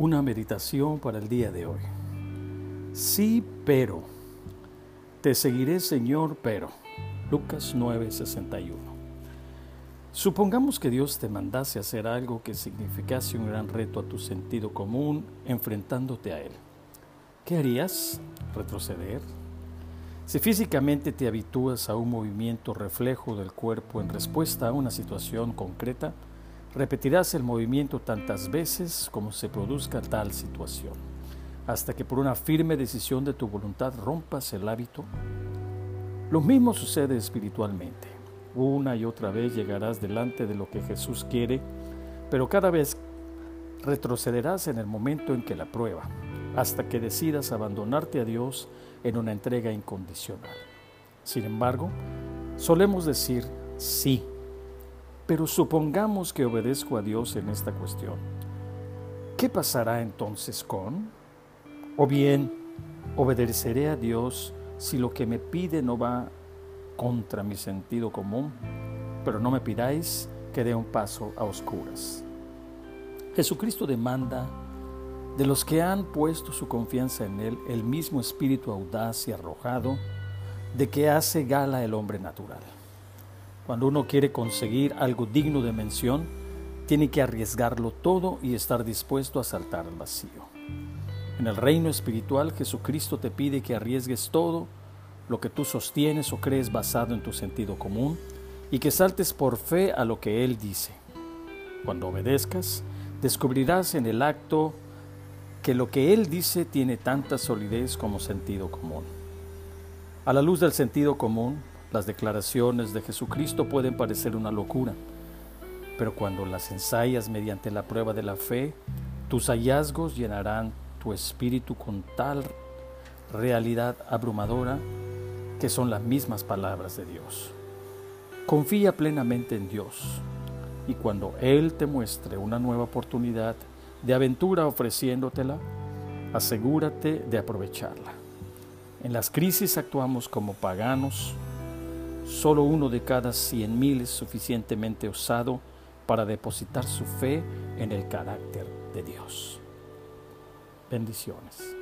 Una meditación para el día de hoy. Sí, pero. Te seguiré, Señor, pero. Lucas 9:61. Supongamos que Dios te mandase hacer algo que significase un gran reto a tu sentido común enfrentándote a Él. ¿Qué harías? ¿Retroceder? Si físicamente te habitúas a un movimiento reflejo del cuerpo en respuesta a una situación concreta, Repetirás el movimiento tantas veces como se produzca tal situación, hasta que por una firme decisión de tu voluntad rompas el hábito. Lo mismo sucede espiritualmente. Una y otra vez llegarás delante de lo que Jesús quiere, pero cada vez retrocederás en el momento en que la prueba, hasta que decidas abandonarte a Dios en una entrega incondicional. Sin embargo, solemos decir sí pero supongamos que obedezco a Dios en esta cuestión. ¿Qué pasará entonces con? O bien, obedeceré a Dios si lo que me pide no va contra mi sentido común, pero no me pidáis que dé un paso a oscuras. Jesucristo demanda de los que han puesto su confianza en Él el mismo espíritu audaz y arrojado de que hace gala el hombre natural. Cuando uno quiere conseguir algo digno de mención, tiene que arriesgarlo todo y estar dispuesto a saltar al vacío. En el reino espiritual, Jesucristo te pide que arriesgues todo lo que tú sostienes o crees basado en tu sentido común y que saltes por fe a lo que Él dice. Cuando obedezcas, descubrirás en el acto que lo que Él dice tiene tanta solidez como sentido común. A la luz del sentido común, las declaraciones de Jesucristo pueden parecer una locura, pero cuando las ensayas mediante la prueba de la fe, tus hallazgos llenarán tu espíritu con tal realidad abrumadora que son las mismas palabras de Dios. Confía plenamente en Dios y cuando Él te muestre una nueva oportunidad de aventura ofreciéndotela, asegúrate de aprovecharla. En las crisis actuamos como paganos Solo uno de cada cien mil es suficientemente osado para depositar su fe en el carácter de Dios. Bendiciones.